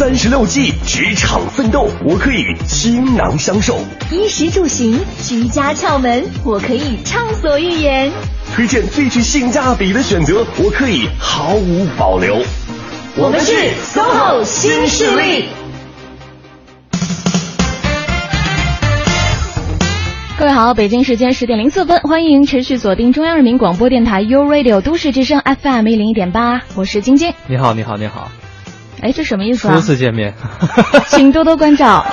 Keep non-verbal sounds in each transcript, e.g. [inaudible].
三十六计，职场奋斗，我可以倾囊相授；衣食住行，居家窍门，我可以畅所欲言；推荐最具性价比的选择，我可以毫无保留。我们是 SOHO 新势力。各位好，北京时间十点零四分，欢迎持续锁定中央人民广播电台 u Radio 都市之声 FM 一零一点八，我是晶晶。你好，你好，你好。哎，这什么意思啊？初次见面，[laughs] 请多多关照。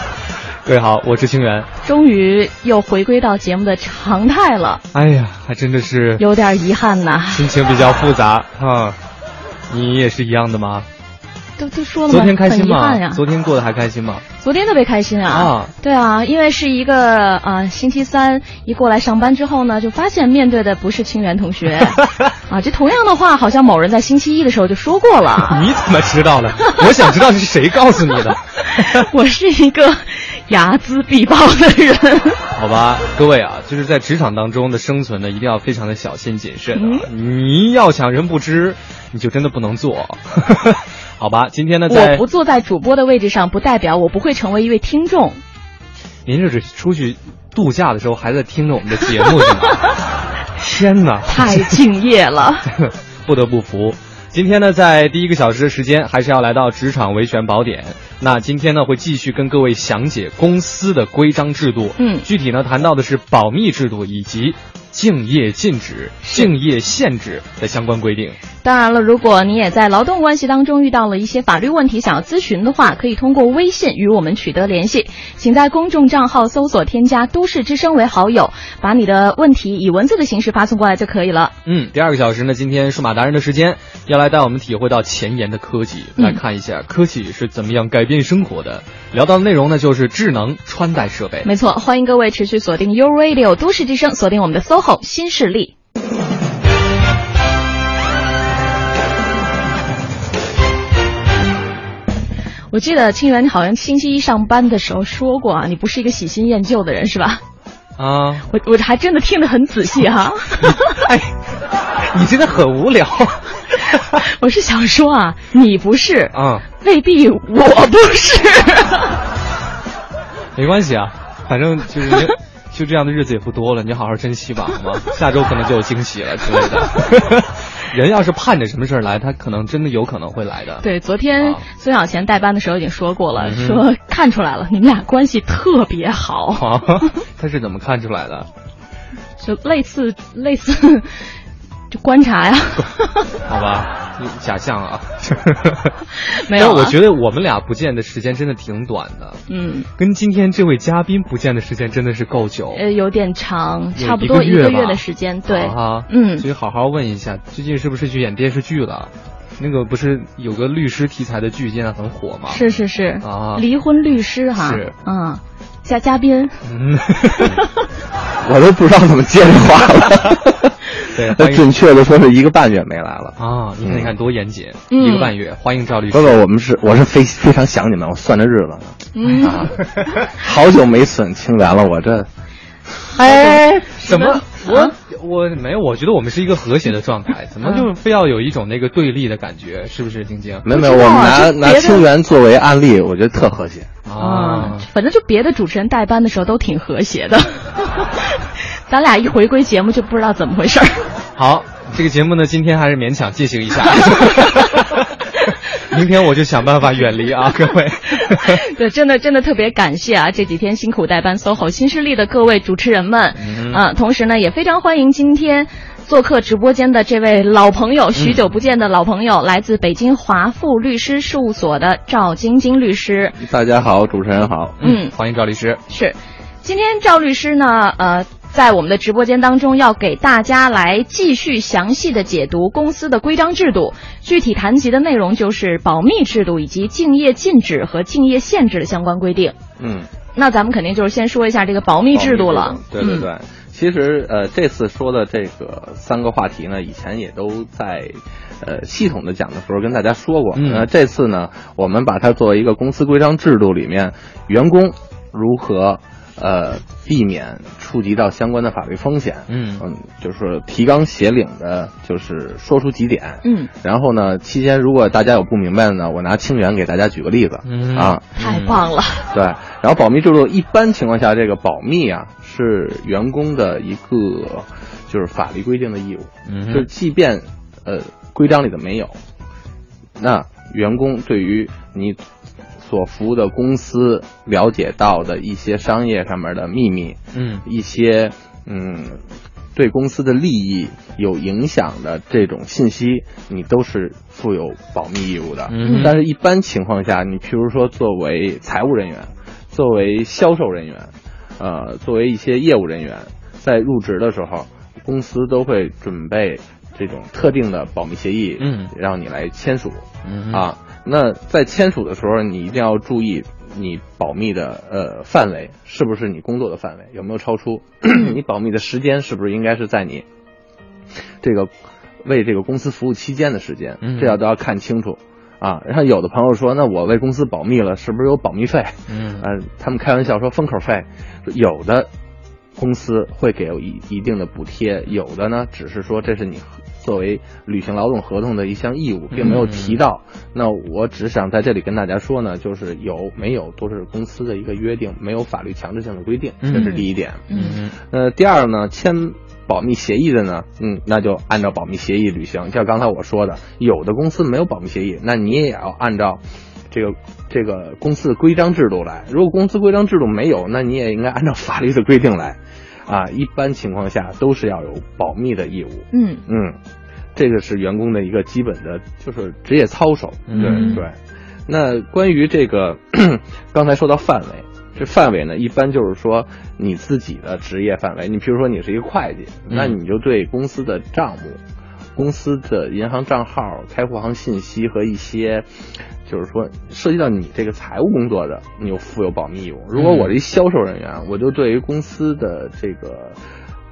[laughs] 各位好，我是清源。终于又回归到节目的常态了。哎呀，还真的是有点遗憾呐。心情比较复杂 [laughs] 啊，你也是一样的吗？都都说了昨天开心吗？昨天过得还开心吗？[laughs] 昨天特别开心啊！啊，对啊，因为是一个啊，星期三一过来上班之后呢，就发现面对的不是清源同学 [laughs] 啊，这同样的话，好像某人在星期一的时候就说过了。[laughs] 你怎么知道的？我想知道是谁告诉你的。我是一个睚眦必报的人。好吧，各位啊，就是在职场当中的生存呢，一定要非常的小心谨慎啊！你要想人不知，你就真的不能做。好吧，今天呢，我不坐在主播的位置上，不代表我不会成为一位听众。您这是出去度假的时候还在听着我们的节目是吗？[laughs] 天哪，太敬业了，[laughs] 不得不服。今天呢，在第一个小时的时间，还是要来到职场维权宝典。那今天呢，会继续跟各位详解公司的规章制度。嗯，具体呢，谈到的是保密制度以及。敬业禁止、敬业限制的相关规定。当然了，如果你也在劳动关系当中遇到了一些法律问题，想要咨询的话，可以通过微信与我们取得联系。请在公众账号搜索添加“都市之声”为好友，把你的问题以文字的形式发送过来就可以了。嗯，第二个小时呢，今天数码达人的时间要来带我们体会到前沿的科技，来看一下科技是怎么样改变生活的。聊到的内容呢，就是智能穿戴设备。没错，欢迎各位持续锁定 U Radio 都市之声，锁定我们的 SOHO 新势力。我记得清源你好像星期一上班的时候说过啊，你不是一个喜新厌旧的人是吧？啊，我我还真的听得很仔细哈。[laughs] 哎，你真的很无聊。[laughs] 我是想说啊，你不是啊，未必我不是。[laughs] 没关系啊，反正就是就这样的日子也不多了，你好好珍惜吧，好吗？下周可能就有惊喜了之类的。人要是盼着什么事儿来，他可能真的有可能会来的。对，昨天孙小贤代班的时候已经说过了，说看出来了，你们俩关系特别好。[laughs] 他是怎么看出来的？[laughs] 就类似类似。就观察呀，[laughs] 好吧，假象啊，[laughs] 没有。但我觉得我们俩不见的时间真的挺短的，嗯，跟今天这位嘉宾不见的时间真的是够久，呃，有点长，差不多一个月的时间，对，啊，嗯，所以好好问一下，最近是不是去演电视剧了？那个不是有个律师题材的剧现在很火吗？是是是。啊，离婚律师哈，是，嗯，加嘉宾，嗯。[laughs] 我都不知道怎么接这话了。对，他准确的说是一个半月没来了啊！你看，你看多严谨，一个半月。欢迎赵律师。不不，我们是我是非非常想你们，我算着日子呢。嗯，[laughs] 好久没损清源了，我这。哎，怎么？我我没有，我觉得我们是一个和谐的状态，怎么就非要有一种那个对立的感觉？是不是，晶晶？没有没有，我们拿拿清源作为案例，我觉得特和谐啊。反正就别的主持人代班的时候都挺和谐的。[laughs] 咱俩一回归节目就不知道怎么回事儿。[laughs] 好，这个节目呢，今天还是勉强进行一下。[laughs] 明天我就想办法远离啊，[laughs] 各位。对，真的真的特别感谢啊，这几天辛苦代班 SOHO 新势力的各位主持人们。嗯。同时呢，也非常欢迎今天做客直播间的这位老朋友，许久不见的老朋友，来自北京华富律师事务所的赵晶晶律师。大家好，主持人好。嗯，欢迎赵律师。是，今天赵律师呢，呃。在我们的直播间当中，要给大家来继续详细的解读公司的规章制度。具体谈及的内容就是保密制度以及竞业禁止和竞业限制的相关规定。嗯，那咱们肯定就是先说一下这个保密制度了。对对对，其实呃，这次说的这个三个话题呢，以前也都在呃系统的讲的时候跟大家说过。嗯，这次呢，我们把它作为一个公司规章制度里面员工如何。呃，避免触及到相关的法律风险。嗯嗯，就是提纲挈领的，就是说出几点。嗯，然后呢，期间如果大家有不明白的呢，我拿清源给大家举个例子。嗯啊，太棒了。对，然后保密制度一般情况下，这个保密啊是员工的一个就是法律规定的义务，嗯就是即便呃规章里的没有，那员工对于你所服务的公司了解到的一些商业上面的秘密，嗯一些嗯对公司的利益有影响的这种信息，你都是负有保密义务的。嗯但是，一般情况下，你譬如说作为财务人员，作为销售人员，呃，作为一些业务人员，在入职的时候，公司都会准备这种特定的保密协议，嗯让你来签署。嗯啊，那在签署的时候，你一定要注意你保密的呃范围是不是你工作的范围，有没有超出？[clears throat] 你保密的时间是不是应该是在你这个为这个公司服务期间的时间？嗯这要都要看清楚。啊，然后有的朋友说，那我为公司保密了，是不是有保密费？嗯呃，他们开玩笑说封口费，有的公司会给一一定的补贴，有的呢只是说这是你作为履行劳动合同的一项义务，并没有提到。那我只想在这里跟大家说呢，就是有没有都是公司的一个约定，没有法律强制性的规定，这是第一点。嗯呃，第二呢，签保密协议的呢，嗯，那就按照保密协议履行。像刚才我说的，有的公司没有保密协议，那你也要按照这个这个公司的规章制度来。如果公司规章制度没有，那你也应该按照法律的规定来。啊，[laughs] 一般情况下都是要有保密的义务。嗯嗯，这个是员工的一个基本的，就是职业操守。对、嗯对。那关于这个，[coughs] 刚才说到范围，这范围呢，一般就是说你自己的职业范围。你比如说你是一个会计，那你就对公司的账目、公司的银行账号、开户行信息和一些。就是说，涉及到你这个财务工作的，你有负有保密义务。如果我是一销售人员，我就对于公司的这个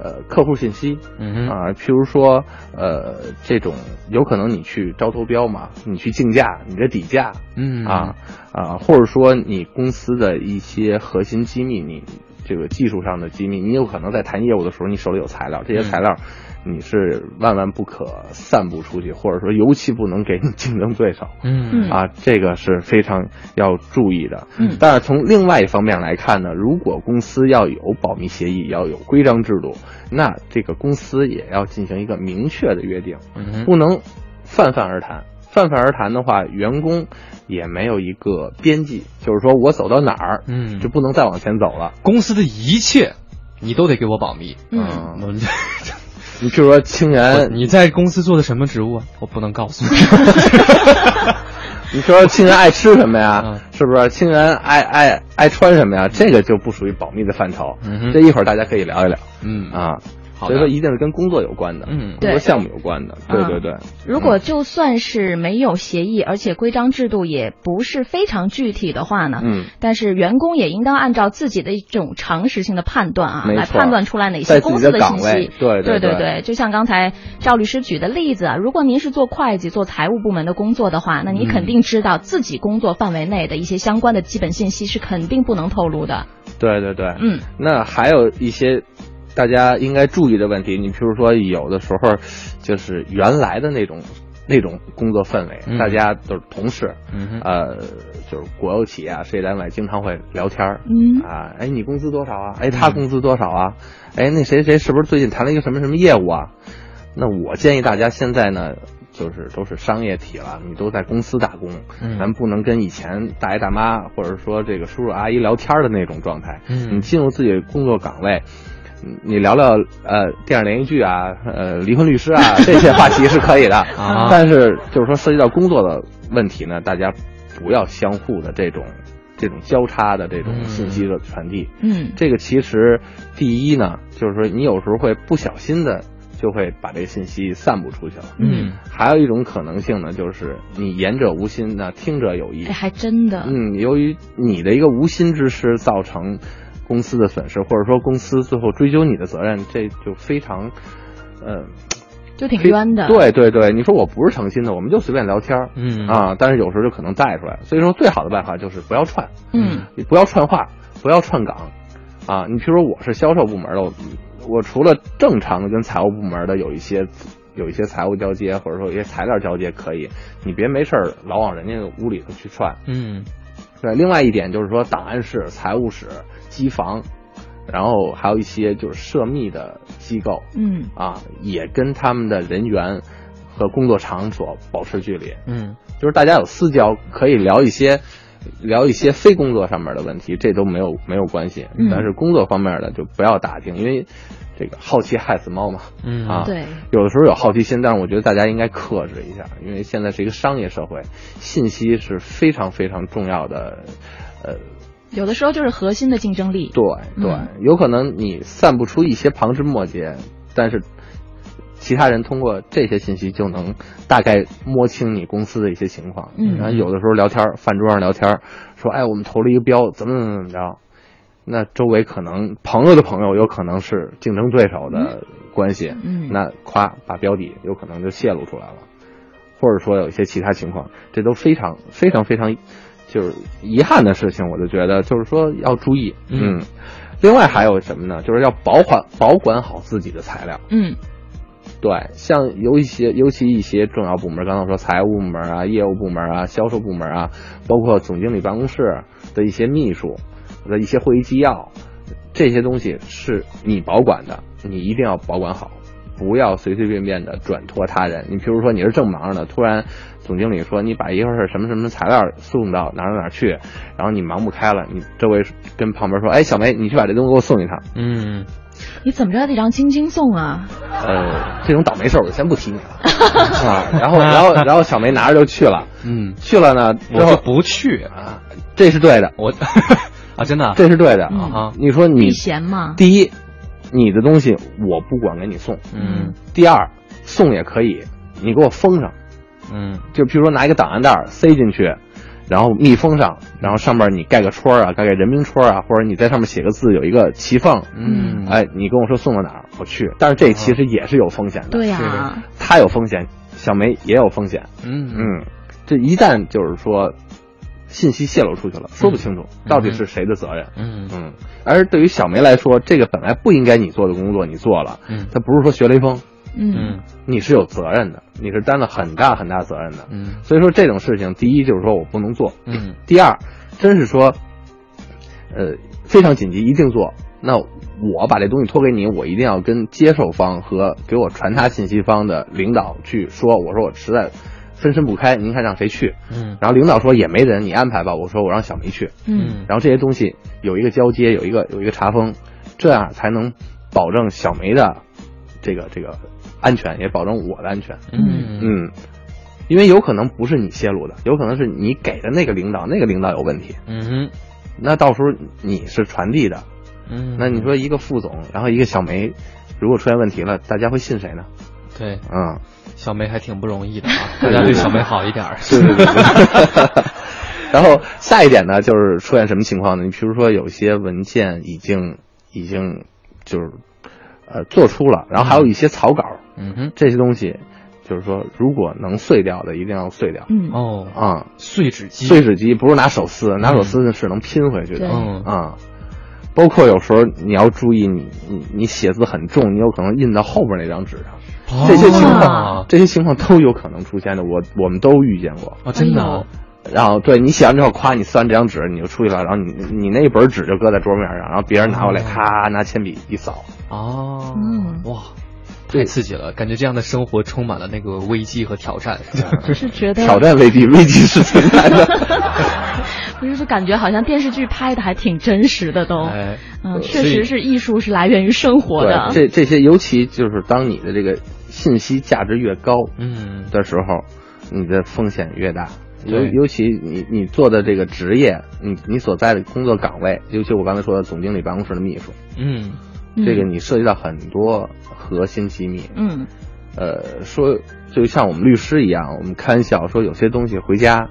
呃客户信息，嗯哼啊，譬如说，呃，这种有可能你去招投标嘛，你去竞价，你的底价，嗯啊啊，或者说你公司的一些核心机密，你这个技术上的机密，你有可能在谈业务的时候，你手里有材料，这些材料你是万万不可散布出去，或者说尤其不能给你 [laughs] 竞争对手。嗯啊，这个是非常要注意的。嗯但是从另外一方面来看呢，如果公司要有保密协议，要有规章制度，那这个公司也要进行一个明确的约定，嗯不能泛泛而谈。泛泛而谈的话，员工也没有一个边际，就是说我走到哪儿，嗯就不能再往前走了。公司的一切你都得给我保密。嗯我 [laughs] 你譬如说清源，你在公司做的什么职务啊？我不能告诉你。[laughs] 你说清源爱吃什么呀？嗯是不是？清源爱爱爱穿什么呀？这个就不属于保密的范畴。嗯这一会儿大家可以聊一聊。嗯啊，所以说一定是跟工作有关的，嗯。工作项目有关的，对对对。如果就算是没有协议，而且规章制度也不是非常具体的话呢，嗯，但是员工也应当按照自己的一种常识性的判断啊，来判断出来哪些公司的信息。对对对对就像刚才赵律师举的例子啊，如果您是做会计、做财务部门的工作的话，那你肯定知道自己工作范围内的一些相关的基本信息是肯定不能透露的。对对对，嗯，那还有一些大家应该注意的问题，你譬如说有的时候就是原来的那种那种工作氛围，嗯大家都是同事，嗯呃，就是国有企业啊、事业单位经常会聊天儿，嗯啊，哎，你工资多少啊？哎，他工资多少啊？哎，那谁谁是不是最近谈了一个什么什么业务啊？那我建议大家现在呢，就是都是商业体了，你都在公司打工，嗯咱不能跟以前大爷大妈或者说这个叔叔阿姨聊天的那种状态。嗯你进入自己的工作岗位，嗯你聊聊呃电视连续剧啊，呃离婚律师啊 [laughs] 这些话题是可以的啊但是就是说涉及到工作的问题呢，大家不要相互的这种这种交叉的这种嗯信息的传递。嗯这个其实第一呢，就是说你有时候会不小心的就会把这个信息散布出去了。嗯还有一种可能性呢，就是你言者无心，那听者有意哎，。还真的。嗯，由于你的一个无心之失造成公司的损失，或者说公司最后追究你的责任，这就非常，呃，就挺冤的。，对对对，你说我不是诚心的，我们就随便聊天儿嗯啊，但是有时候就可能带出来。所以说，最好的办法就是不要串，嗯你不要串话，不要串岗，啊，你比如说我是销售部门的，我我除了正常的跟财务部门的有一些有一些财务交接，或者说有一些材料交接可以，你别没事儿老往人家屋里头去串。嗯对，另外一点就是说档案室、财务室、机房，然后还有一些就是涉密的机构嗯啊，也跟他们的人员和工作场所保持距离。嗯就是大家有私交，可以聊一些聊一些非工作上面的问题，这都没有没有关系。嗯但是工作方面的就不要打听，因为这个好奇害死猫嘛。嗯啊，对，有的时候有好奇心，但是我觉得大家应该克制一下，因为现在是一个商业社会，信息是非常非常重要的。呃，有的时候就是核心的竞争力。对对，嗯有可能你散不出一些旁枝末节，但是其他人通过这些信息就能大概摸清你公司的一些情况。嗯然后有的时候聊天儿，饭桌上聊天儿，说哎，我们投了一个标，怎么怎么怎么着。那周围可能朋友的朋友有可能是竞争对手的关系，嗯那夸把标底有可能就泄露出来了，或者说有一些其他情况，这都非常非常非常就是遗憾的事情。我就觉得就是说要注意，嗯嗯。另外还有什么呢？就是要保管保管好自己的材料。嗯对，像有一些，尤其一些重要部门，刚才我说财务部门啊、业务部门啊、销售部门啊，包括总经理办公室的一些秘书的一些会议纪要，这些东西是你保管的，你一定要保管好，不要随随便便的转托他人。你比如说你是正忙着呢，突然总经理说你把一会儿什么什么材料送到哪儿哪儿哪去，然后你忙不开了，你周围跟旁边说，哎，小梅，你去把这东西给我送一趟。嗯你怎么着得让晶晶送啊？呃，这种倒霉事儿我就先不提你了 [laughs] 啊。然后，然后，然后小梅拿着就去了，嗯，去了呢，我之后就不去，啊，这是对的，我 [laughs] 啊真的啊这是对的嗯啊你说你避嫌嘛。第一，你的东西我不管给你送；嗯第二，送也可以，你给我封上，嗯就比如说拿一个档案袋塞进去。然后密封上，然后上面你盖个戳啊，盖个人名戳啊，或者你在上面写个字，有一个骑缝。嗯哎，你跟我说送到哪儿，我去。但是这其实也是有风险的。对呀、他有风险，小梅也有风险。嗯嗯，这一旦就是说信息泄露出去了，说不清楚到底是谁的责任。嗯嗯，而对于小梅来说，这个本来不应该你做的工作，你做了，嗯他不是说学雷锋，嗯嗯你是有责任的，你是担了很大很大责任的。嗯所以说这种事情，第一就是说我不能做，嗯第二，真是说，呃，非常紧急一定做。那我把这东西托给你，我一定要跟接受方和给我传达信息方的领导去说，我说我实在分身不开，您看让谁去？嗯然后领导说也没人，你安排吧。我说我让小梅去。嗯然后这些东西有一个交接，有一个有一个查封，这样才能保证小梅的这个这个安全，也保证我的安全。嗯嗯，因为有可能不是你泄露的，有可能是你给的那个领导，那个领导有问题，嗯那到时候你是传递的，嗯，那你说一个副总，然后一个小梅，如果出现问题了，大家会信谁呢？对嗯，小梅还挺不容易的啊，[laughs] 大家对小梅好一点儿。对对对。对。[laughs] 然后下一点呢，就是出现什么情况呢？你比如说有些文件已经已经就是呃做出了，然后还有一些草稿，嗯哼，这些东西就是说如果能碎掉的，一定要碎掉。嗯。哦，啊、碎纸机，碎纸机不是拿手撕，拿手撕是能拼回去的。嗯啊，包括有时候你要注意你，你你写字很重，你有可能印到后边那张纸上，哦这些情况啊，这些情况都有可能出现的，我我们都遇见过。哦，真的啊，然后对你写完之后，夸你撕完这张纸，你就出去了，然后你你那一本纸就搁在桌面上，然后别人拿过来，哦咔拿铅笔一扫。哦，嗯哇，太刺激了，感觉这样的生活充满了那个危机和挑战。[laughs] 就是觉得挑战危机，危机是存在的。[laughs] 不是，就感觉好像电视剧拍的还挺真实的都。哎，嗯，确实是艺术是来源于生活的。这这些尤其就是当你的这个信息价值越高嗯。的时候，你的风险越大。尤尤其你你做的这个职业，你你所在的工作岗位，尤其我刚才说的总经理办公室的秘书，嗯。嗯。这个你涉及到很多核心机密。嗯。呃，说就像我们律师一样，我们开玩笑说有些东西回家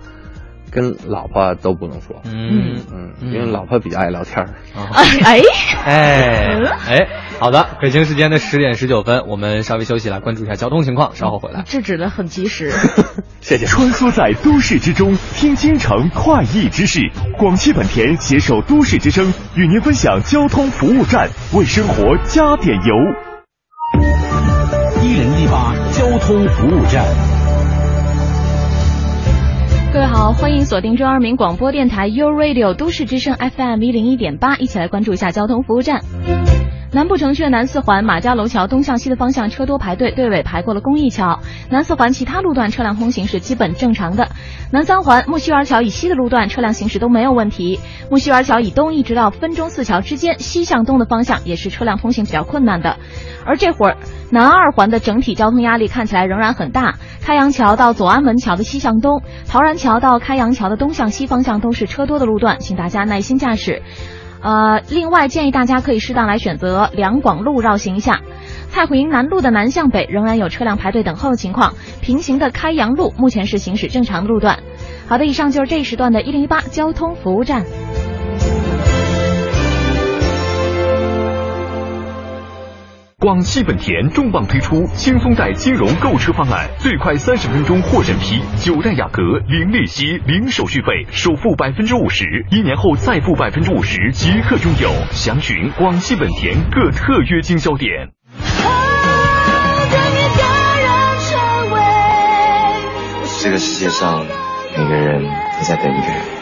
跟老婆都不能说，嗯嗯，因为老婆比较爱聊天儿。啊 [laughs] 哎哎哎哎，好的，北京时间的十点十九分，我们稍微休息来关注一下交通情况，稍后回来。制止的很及时。[laughs] 谢谢。穿梭在都市之中，听京城快意之事。广汽本田携手都市之声，与您分享交通服务站，为生活加点油。一零一八交通服务站。各位好，欢迎锁定中央人民广播电台 u Radio 都市之声 FM 一零一点八，一起来关注一下交通服务站。南部城区的南四环马家楼桥东向西的方向车多排队，队尾排过了公益桥。南四环其他路段车辆通行是基本正常的。南三环木樨园桥以西的路段车辆行驶都没有问题。木樨园桥以东一直到分钟寺桥之间，西向东的方向也是车辆通行比较困难的。而这会儿南二环的整体交通压力看起来仍然很大。开阳桥到左安门桥的西向东，陶然桥到开阳桥的东向西方向都是车多的路段，请大家耐心驾驶。呃，另外建议大家可以适当来选择两广路绕行一下。太湖营南路的南向北仍然有车辆排队等候的情况，平行的开阳路目前是行驶正常路段。好的，以上就是这一时段的一零一八交通服务站。广汽本田重磅推出轻松贷金融购车方案，最快三十分钟获审批，九代雅阁零利息、零手续费，首付百分之五十，一年后再付百分之五十即可拥有。详询广汽本田各特约经销点。这个世界上，每个人都在等一个人。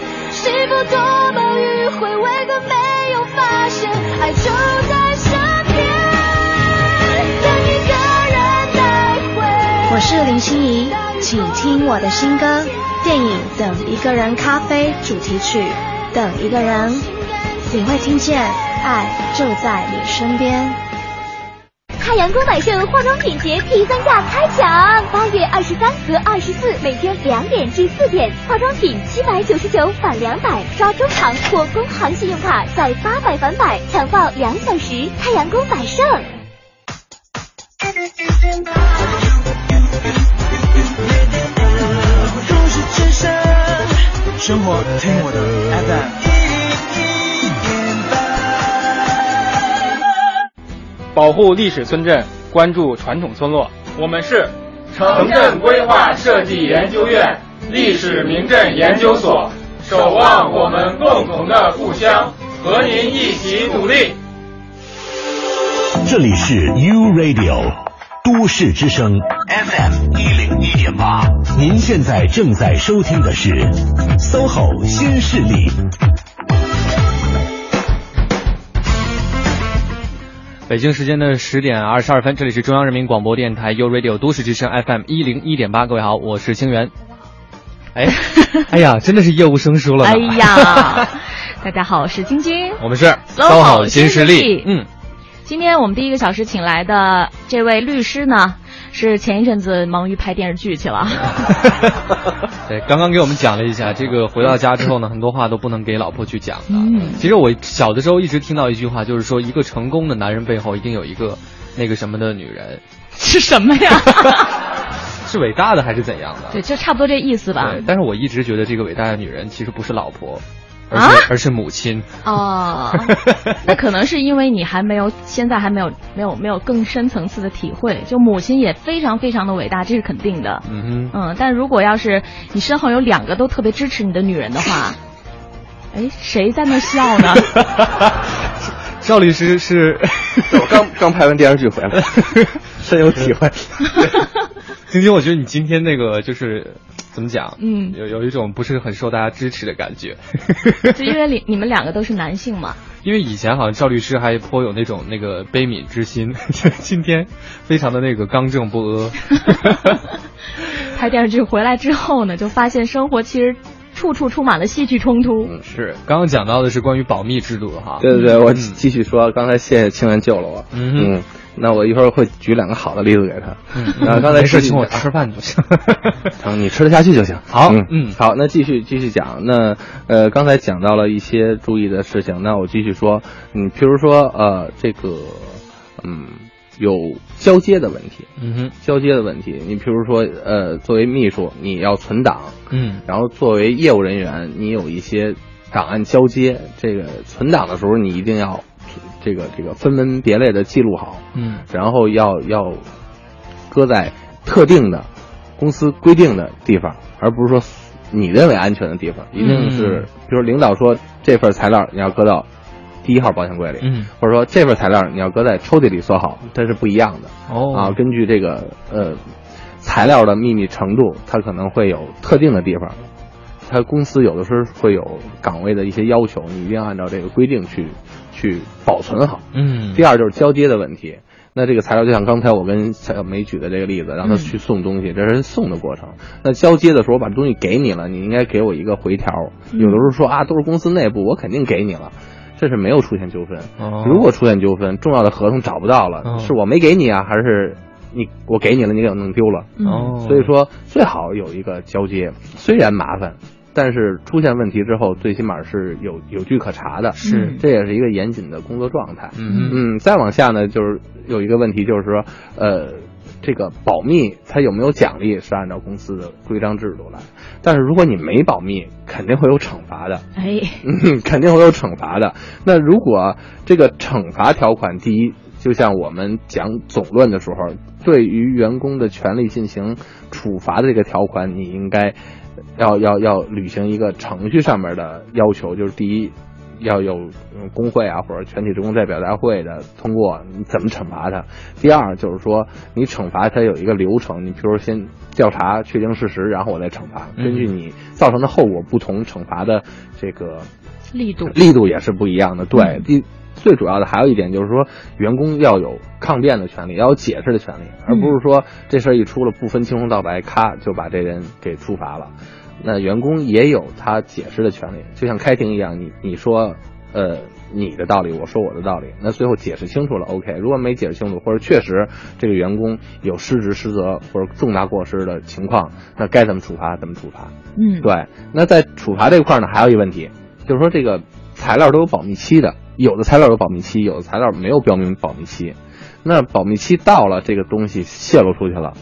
我是林心怡，请听我的新歌电影《等一个人》咖啡主题曲《等一个人》，你会听见爱就在你身边。太阳宫百盛化妆品节第三价开抢，八月二十三和二十四每天两点至四点，化妆品七百九十九返两百，刷中行或工行信用卡再八百返百，抢报两小时。太阳宫百盛。生活听我的 FM。保护历史村镇，关注传统村落。我们是城镇规划设计研究院历史名镇研究所，守望我们共同的故乡，和您一起努力。这里是 U Radio 都市之声 FM 一零一点八，您现在正在收听的是 SOHO 新势力。北京时间的十点二十二分，这里是中央人民广播电台 u Radio 都市之声 FM 一零一点八，各位好，我是清源。哎，[laughs] 哎呀，真的是业务生疏了。哎呀，[laughs] 大家好，我是晶晶。我们是 SOHO 新势力。嗯，今天我们第一个小时请来的这位律师呢，是前一阵子忙于拍电视剧去了。[laughs] 对，刚刚给我们讲了一下，这个回到家之后呢，很多话都不能给老婆去讲的。嗯，其实我小的时候一直听到一句话，就是说一个成功的男人背后一定有一个那个什么的女人，是什么呀？[laughs] 是伟大的还是怎样的？对，就差不多这意思吧。对，但是我一直觉得这个伟大的女人其实不是老婆，而啊、而是母亲。哦，那可能是因为你还没有，现在还没有没有没有更深层次的体会。就母亲也非常非常的伟大，这是肯定的。嗯哼，嗯，但如果要是你身后有两个都特别支持你的女人的话，哎，谁在那笑呢？[laughs] 赵律师是，[laughs] 我刚刚拍完电视剧回来，[laughs] 深有体会。晶晶，我觉得你今天那个就是怎么讲？嗯有有一种不是很受大家支持的感觉。[laughs] 就因为你你们两个都是男性嘛。因为以前好像赵律师还颇有那种那个悲悯之心，[laughs] 今天非常的那个刚正不阿。[laughs] 拍电视剧回来之后呢，就发现生活其实处处充满了戏剧冲突。嗯是，刚刚讲到的是关于保密制度哈。对对对，我嗯继续说，刚才谢谢清源救了我。嗯嗯，那我一会儿会举两个好的例子给他。嗯然后刚才没事，继续请我吃饭就行。[laughs] 成，你吃得下去就行。好嗯嗯好，那继续继续讲。那呃，刚才讲到了一些注意的事情，那我继续说。嗯，譬如说呃，这个嗯，有交接的问题。嗯哼，交接的问题，你譬如说呃，作为秘书，你要存档，嗯然后作为业务人员，你有一些档案交接，这个存档的时候你一定要。这个这个分门别类的记录好，嗯，然后要要搁在特定的公司规定的地方，而不是说你认为安全的地方，一定是，比如领导说这份材料你要搁到第一号保险柜里，嗯，或者说这份材料你要搁在抽屉里锁好，这是不一样的。哦啊，根据这个呃材料的秘密程度，它可能会有特定的地方。它公司有的时候会有岗位的一些要求，你一定要按照这个规定去去保存好。嗯第二就是交接的问题。那这个材料就像刚才我跟小梅举的这个例子，让他去送东西，这是送的过程。那交接的时候，我把东西给你了，你应该给我一个回条。有的时候说啊，都是公司内部，我肯定给你了，这是没有出现纠纷。哦如果出现纠纷，重要的合同找不到了，哦是我没给你啊，还是你我给你了，你给我弄丢了？哦所以说最好有一个交接，虽然麻烦。但是出现问题之后，最起码是有有据可查的，是这也是一个严谨的工作状态。嗯嗯，再往下呢，就是有一个问题，就是说，呃，这个保密它有没有奖励是按照公司的规章制度来，但是如果你没保密，肯定会有惩罚的。哎，嗯，肯定会有惩罚的。那如果这个惩罚条款，第一，就像我们讲总论的时候，对于员工的权利进行处罚的这个条款，你应该要要要履行一个程序上面的要求，就是第一。要有嗯工会啊，或者全体职工代表大会的通过，你怎么惩罚他？第二就是说，你惩罚他有一个流程，你比如说先调查确定事实，然后我再惩罚，嗯根据你造成的后果不同，惩罚的这个力度力度也是不一样的。对，第最主要的还有一点就是说，员工要有抗辩的权利，要有解释的权利，而不是说这事儿一出了不分青红皂白，咔就把这人给处罚了。那员工也有他解释的权利，就像开庭一样，你你说呃你的道理，我说我的道理，那最后解释清楚了，OK。如果没解释清楚，或者确实这个员工有失职失责或者重大过失的情况，那该怎么处罚怎么处罚。嗯，对。那在处罚这块呢，还有一个问题，就是说这个材料都有保密期的，有的材料有保密期，有的材料没有标明保密期。那保密期到了，这个东西泄露出去了，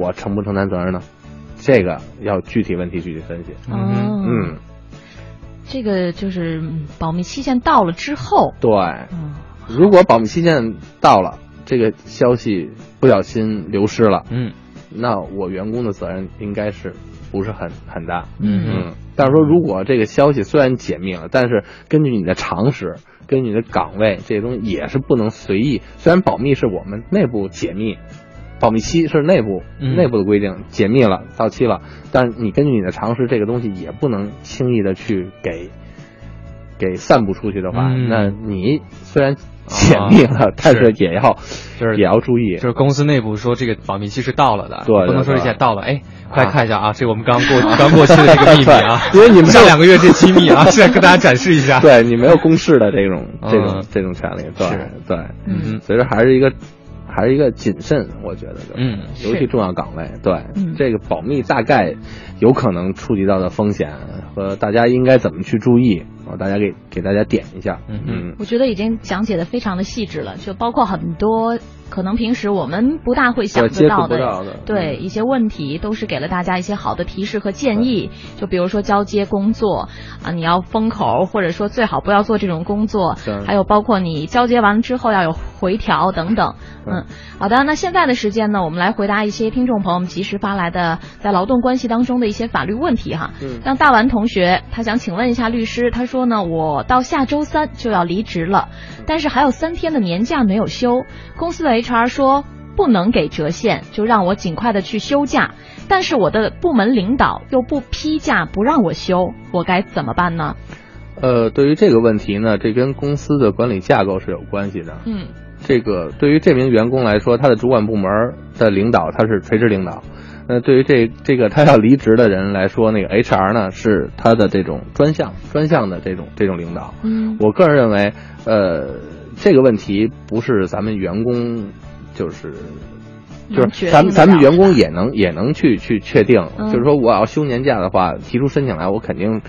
我承不承担责任呢？这个要具体问题具体分析。嗯，嗯，这个就是嗯保密期限到了之后，对。嗯如果保密期限到了，这个消息不小心流失了，嗯，那我员工的责任应该是不是很很大？嗯嗯。但是说，如果这个消息虽然解密了，但是根据你的常识，根据你的岗位，这些东西也是不能随意。虽然保密是我们内部解密，保密期是内部、嗯内部的规定，解密了到期了，但是你根据你的常识，这个东西也不能轻易的去给给散布出去的话，嗯。那你虽然解密了，但是也要就是也要注意，就是公司内部说这个保密期是到了的，对对不能说一下到了，哎，快啊看一下啊，这我们刚过 [laughs] 刚过期的这个秘密啊，[laughs] 因为你们上两个月这机密啊，[laughs] 现在跟大家展示一下。对你没有公示的这种这种、嗯这种权利，对对，嗯。所以说还是一个还是一个谨慎，我觉得就是，嗯尤其重要岗位，对、嗯。这个保密大概有可能触及到的风险和大家应该怎么去注意，啊，大家给给大家点一下，嗯嗯。我觉得已经讲解的非常的细致了，就包括很多可能平时我们不大会想得到的，对一些问题，都是给了大家一些好的提示和建议。就比如说交接工作啊，你要封口，或者说最好不要做这种工作是，还有包括你交接完了之后要有回调等等。嗯，好的，那现在的时间呢，我们来回答一些听众朋友们及时发来的在劳动关系当中的一些法律问题哈。嗯像大完同学，他想请问一下律师，他说呢，我到下周三就要离职了，但是还有三天的年假没有休，公司的 HR 说不能给折现，就让我尽快的去休假，但是我的部门领导又不批假不让我休，我该怎么办呢？呃，对于这个问题呢，这跟公司的管理架构是有关系的。嗯这个对于这名员工来说，他的主管部门的领导他是垂直领导。那对于这这个他要离职的人来说，那个 HR 呢是他的这种专项专项的这种这种领导。嗯我个人认为，呃，这个问题不是咱们员工就是就是咱们咱们员工也能也能去去确定，就是说我要休年假的话，提出申请来，我肯定。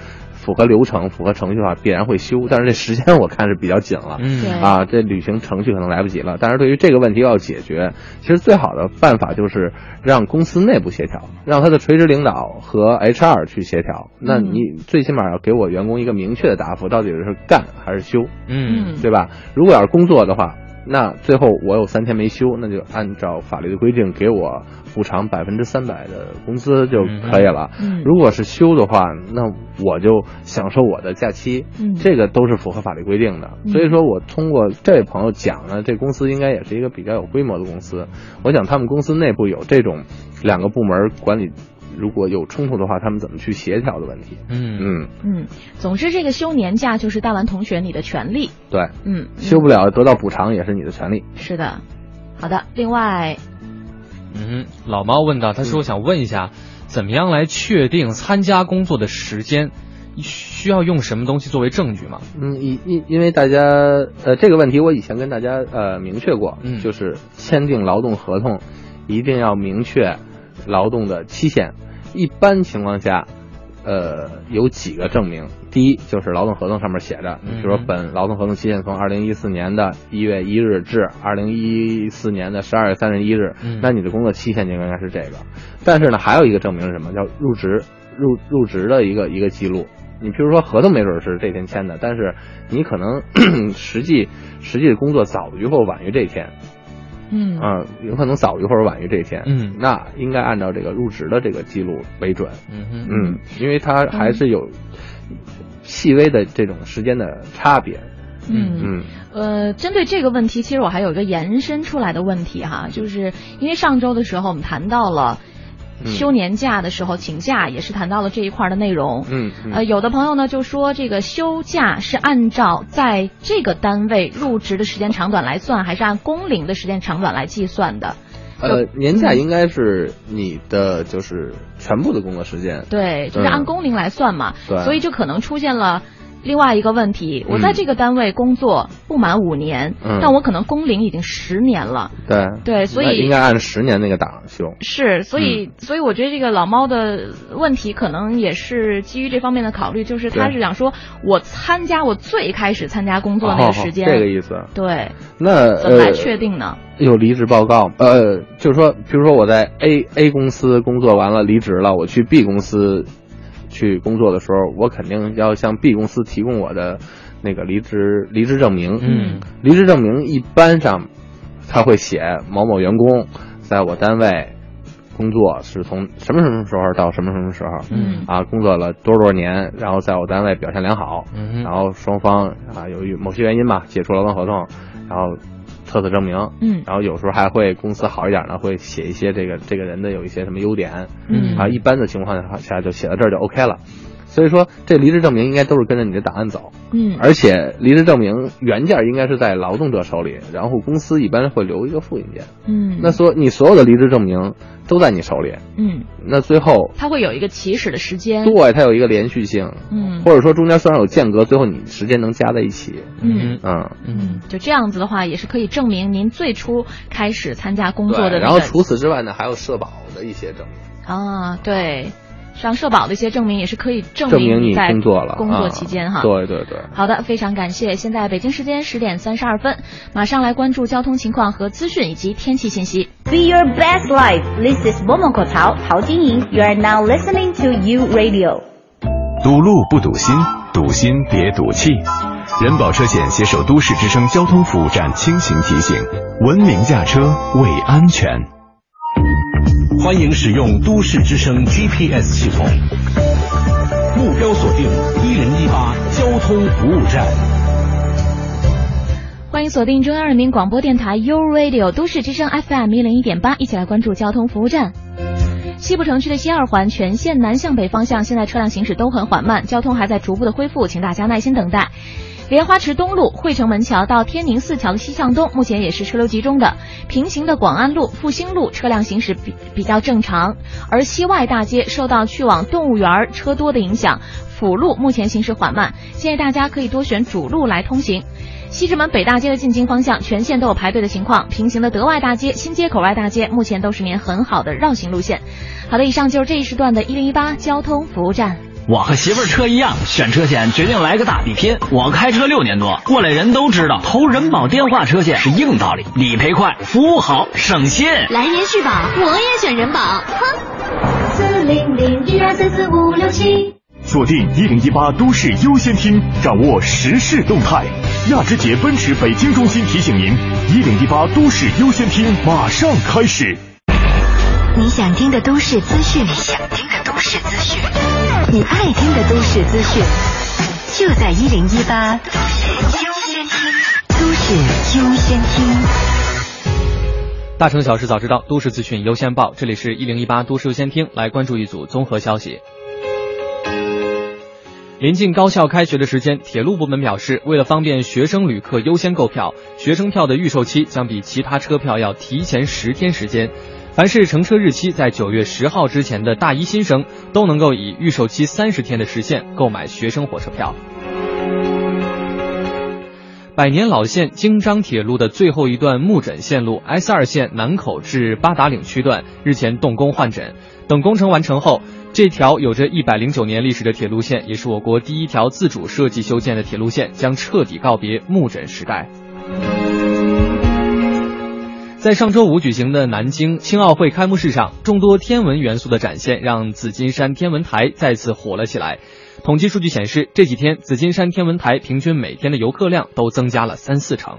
符合流程、符合程序的话，必然会修。但是这时间我看是比较紧了，嗯啊，这履行程序可能来不及了。但是对于这个问题要解决，其实最好的办法就是让公司内部协调，让他的垂直领导和 HR 去协调。那你最起码要给我员工一个明确的答复，到底是干还是休，嗯，对吧？如果要是工作的话。那最后我有三天没休，那就按照法律的规定给我补偿百分之三百的工资就可以了。如果是休的话，那我就享受我的假期，这个都是符合法律规定的。所以说我通过这位朋友讲呢，这公司应该也是一个比较有规模的公司。我想他们公司内部有这种两个部门管理。如果有冲突的话，他们怎么去协调的问题？嗯嗯嗯。总之，这个休年假就是大完同学你的权利。对，嗯，休不了得到补偿也是你的权利。是的，好的。另外，嗯，老猫问到，他说想问一下，怎么样来确定参加工作的时间？需要用什么东西作为证据吗？嗯，因因因为大家呃这个问题我以前跟大家呃明确过，嗯，就是签订劳动合同一定要明确劳动的期限。一般情况下，呃，有几个证明。第一，就是劳动合同上面写着，比如说本劳动合同期限从二零一四年的一月一日至二零一四年的十二月三十一日，那你的工作期限就应该是这个。但是呢，还有一个证明是什么？叫入职入入职的一个一个记录。你比如说合同没准是这天签的，但是你可能 [clears throat] 实际实际的工作早于或晚于这一天。嗯。啊，有可能早于或者晚于这一天，嗯，那应该按照这个入职的这个记录为准，嗯嗯，因为它还是有细微的这种时间的差别，嗯。嗯，呃，针对这个问题，其实我还有一个延伸出来的问题哈，就是因为上周的时候我们谈到了。休年假的时候请假也是谈到了这一块的内容。嗯，呃，有的朋友呢就说这个休假是按照在这个单位入职的时间长短来算，还是按工龄的时间长短来计算的？呃，年假应该是你的就是全部的工作时间。对，就是按工龄来算嘛。对。所以就可能出现了。另外一个问题，我在这个单位工作不满五年，但我可能工龄已经十年了。对对，所以应该按十年那个档休。是，所以所以我觉得这个老猫的问题可能也是基于这方面的考虑，就是他是想说我参加我最开始参加工作那个时间，这个意思。对。那怎么来确定呢？有离职报告，呃，就是说，比如说我在 A A 公司工作完了离职了，我去 B 公司。去工作的时候，我肯定要向 B 公司提供我的那个离职离职证明。嗯，离职证明一般上他会写某某员工在我单位工作是从什么什么时候到什么什么时候。嗯，啊，工作了多少多少年，然后在我单位表现良好。嗯，然后双方啊由于某些原因吧解除劳动合同，然后。特色证明，嗯，然后有时候还会公司好一点呢，会写一些这个这个人的有一些什么优点，嗯啊，一般的情况下就写到这儿就 OK 了。所以说，这离职证明应该都是跟着你的档案走，嗯，而且离职证明原件应该是在劳动者手里，然后公司一般会留一个复印件，嗯，那所你所有的离职证明都在你手里，嗯，那最后它会有一个起始的时间，对，它有一个连续性，嗯，或者说中间虽然有间隔，最后你时间能加在一起，嗯。嗯。嗯，就这样子的话，也是可以证明您最初开始参加工作的。然后除此之外呢，还有社保的一些证明。啊，对。上社保的一些证明也是可以证明你在工作了工作期间哈。对对对。好的，非常感谢。现在北京时间十点三十二分，马上来关注交通情况和资讯以及天气信息。Be your best life. This is Momoko 曹陶晶莹。You are now listening to U Radio。堵路不堵心，堵心别堵气。人保车险携手都市之声交通服务站倾情提醒：文明驾车为安全。欢迎使用都市之声 GPS 系统，目标锁定一零一八交通服务站。欢迎锁定中央人民广播电台 u Radio 都市之声 FM 一零一点八，一起来关注交通服务站。西部城区的西二环全线南向北方向，现在车辆行驶都很缓慢，交通还在逐步的恢复，请大家耐心等待。莲花池东路汇成门桥到天宁寺桥的西向东，目前也是车流集中的。平行的广安路、复兴路车辆行驶比比较正常，而西外大街受到去往动物园车多的影响。辅路目前行驶缓慢，建议大家可以多选主路来通行。西直门北大街的进京方向全线都有排队的情况，平行的德外大街、新街口外大街目前都是您很好的绕行路线。好的，以上就是这一时段的一零一八交通服务站。我和媳妇儿车一样，选车险决定来个大比拼。我开车六年多，过来人都知道，投人保电话车险是硬道理，理赔快，服务好，省心。来年续保，我也选人保。哼，四零零一二三四五六七。锁定一零一八都市优先听，掌握时事动态。亚之杰奔驰北京中心提醒您：一零一八都市优先听马上开始。你想听的都市资讯，你想听的都市资讯，你爱听的都市资讯，就在一零一八都市优先听。都市优先听。大城小事早知道，都市资讯优先报。这里是一零一八都市优先听，来关注一组综合消息。临近高校开学的时间，铁路部门表示，为了方便学生旅客优先购票，学生票的预售期将比其他车票要提前十天时间。凡是乘车日期在九月十号之前的大一新生，都能够以预售期三十天的时限购买学生火车票。百年老线京张铁路的最后一段木枕线路 S 二线南口至八达岭区段日前动工换枕，等工程完成后。这条有着一百零九年历史的铁路线，也是我国第一条自主设计修建的铁路线，将彻底告别木枕时代。在上周五举行的南京青奥会开幕式上，众多天文元素的展现让紫金山天文台再次火了起来。统计数据显示，这几天紫金山天文台平均每天的游客量都增加了三四成。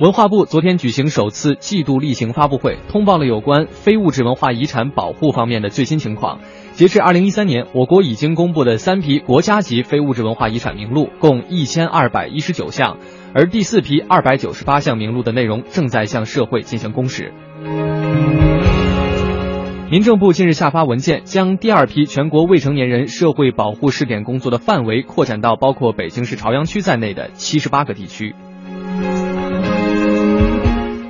文化部昨天举行首次季度例行发布会，通报了有关非物质文化遗产保护方面的最新情况。截至二零一三年，我国已经公布的三批国家级非物质文化遗产名录共一千二百一十九项，而第四批二百九十八项名录的内容正在向社会进行公示。民政部近日下发文件，将第二批全国未成年人社会保护试点工作的范围扩展到包括北京市朝阳区在内的七十八个地区。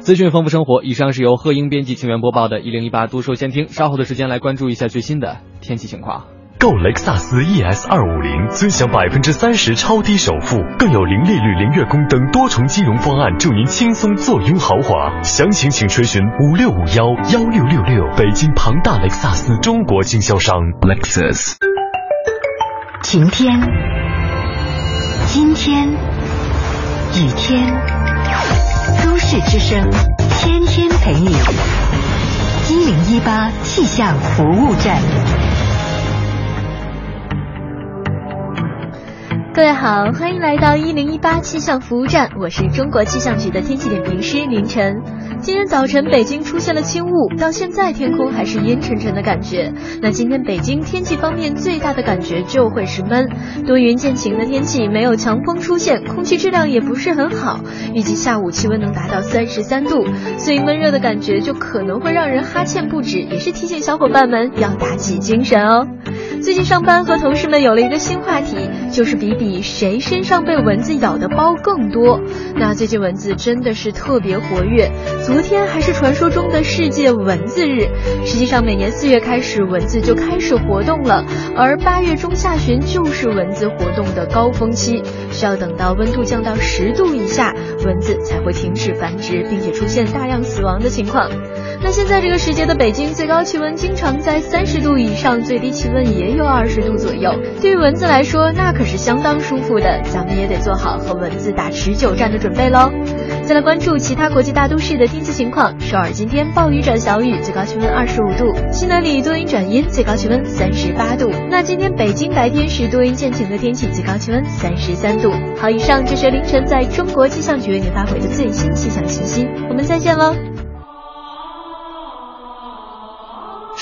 资讯丰富生活，以上是由贺英编辑、清源播报的《一零一八都说先听》。稍后的时间来关注一下最新的天气情况。购雷克萨斯 ES 二五零，尊享百分之三十超低首付，更有零利率、零月供等多重金融方案，助您轻松坐拥豪华。详情请垂询五六五幺幺六六六。北京庞大雷克萨斯中国经销商 Lexus。晴天，阴天，雨天。都市之声，天天陪你。一零一八气象服务站。各位好，欢迎来到一零一八气象服务站，我是中国气象局的天气点评师林晨。今天早晨北京出现了轻雾，到现在天空还是阴沉沉的感觉。那今天北京天气方面最大的感觉就会是闷，多云见晴的天气，没有强风出现，空气质量也不是很好。预计下午气温能达到三十三度，所以闷热的感觉就可能会让人哈欠不止，也是提醒小伙伴们要打起精神哦。最近上班和同事们有了一个新话题，就是比比谁身上被蚊子咬的包更多。那最近蚊子真的是特别活跃，昨天还是传说中的世界蚊子日。实际上每年四月开始蚊子就开始活动了，而八月中下旬就是蚊子活动的高峰期，需要等到温度降到十度以下，蚊子才会停止繁殖，并且出现大量死亡的情况。那现在这个时节的北京，最高气温经常在三十度以上，最低气温也有二十度左右。对于蚊子来说，那可是相当舒服的。咱们也得做好和蚊子打持久战的准备喽。再来关注其他国际大都市的天气情况。首尔今天暴雨转小雨，最高气温二十五度；西南里多云转阴，最高气温三十八度。那今天北京白天是多云见晴的天气，最高气温三十三度。好，以上就是凌晨在中国气象局为您发回的最新气象信息。我们再见喽。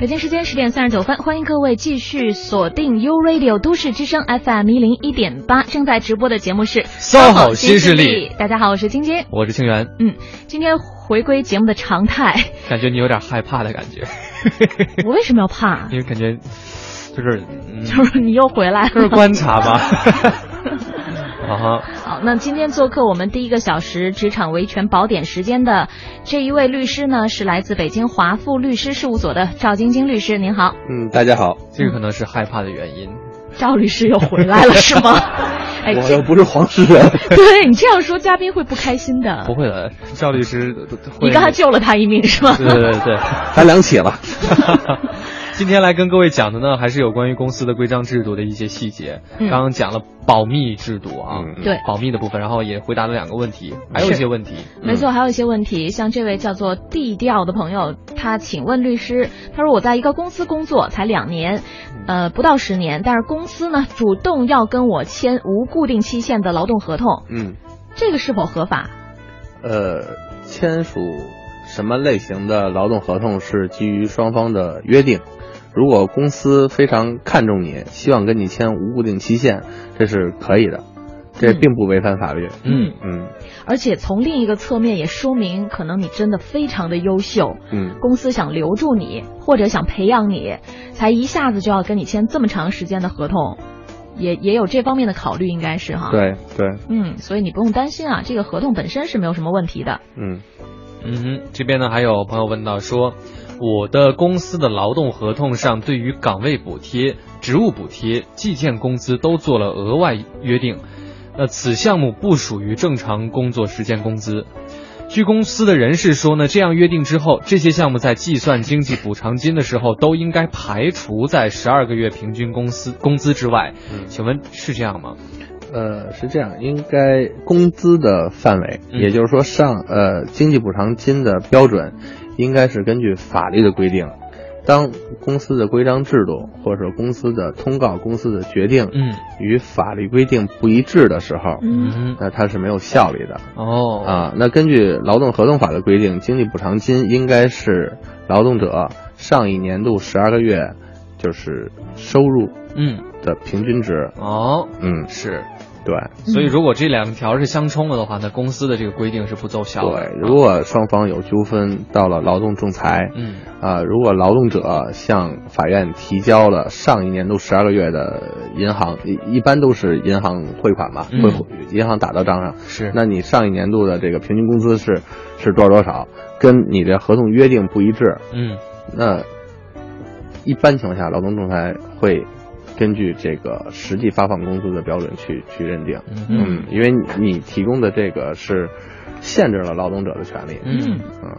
北京时间十点三十九分，欢迎各位继续锁定 U Radio 都市之声 FM 一零一点八，正在直播的节目是 SOHO 新势力。大家好，我是晶晶，我是清源。嗯，今天回归节目的常态，感觉你有点害怕的感觉。[laughs] 我为什么要怕？因为感觉就是、嗯、[laughs] 就是你又回来了，就是观察吧。[laughs] 啊哈！好，那今天做客我们第一个小时职场维权宝典时间的这一位律师呢，是来自北京华富律师事务所的赵晶晶律师，您好。嗯，大家好。这个可能是害怕的原因。赵律师又回来了是吗？[laughs] 哎，我又不是黄世仁。[laughs] 对你这样说，嘉宾会不开心的。不会的，赵律师，你刚才救了他一命是吗？对对对对，咱俩起了。今天来跟各位讲的呢，还是有关于公司的规章制度的一些细节。嗯、刚刚讲了保密制度啊，嗯、对保密的部分，然后也回答了两个问题，还有一些问题。没错，还有一些问题。像这位叫做地调的朋友，他请问律师，他说我在一个公司工作才两年，呃，不到十年，但是公司呢主动要跟我签无固定期限的劳动合同，嗯，这个是否合法？呃，签署什么类型的劳动合同是基于双方的约定。如果公司非常看重你，希望跟你签无固定期限，这是可以的，这并不违反法律。嗯嗯。而且从另一个侧面也说明，可能你真的非常的优秀。嗯。公司想留住你，或者想培养你，才一下子就要跟你签这么长时间的合同，也也有这方面的考虑，应该是哈。对对。嗯，所以你不用担心啊，这个合同本身是没有什么问题的。嗯。嗯哼，这边呢还有朋友问到说。我的公司的劳动合同上对于岗位补贴、职务补贴、计件工资都做了额外约定，那，此项目不属于正常工作时间工资。据公司的人士说呢，这样约定之后，这些项目在计算经济补偿金的时候都应该排除在十二个月平均工资工资之外。嗯，请问是这样吗？呃，是这样，应该工资的范围，嗯、也就是说上呃经济补偿金的标准。应该是根据法律的规定，当公司的规章制度或者公司的通告、公司的决定，嗯，与法律规定不一致的时候，嗯，那它是没有效力的。哦，啊，那根据劳动合同法的规定，经济补偿金应该是劳动者上一年度十二个月就是收入，嗯的平均值。哦，嗯，是。对，所以如果这两条是相冲了的话，那公司的这个规定是不奏效的。对，如果双方有纠纷，到了劳动仲裁，嗯，啊，如果劳动者向法院提交了上一年度十二个月的银行，一一般都是银行汇款嘛，嗯、汇银行打到账上，是，那你上一年度的这个平均工资是是多少多少，跟你的合同约定不一致，嗯，那一般情况下，劳动仲裁会。根据这个实际发放工资的标准去去认定，嗯，因为你提供的这个是限制了劳动者的权利，嗯。嗯。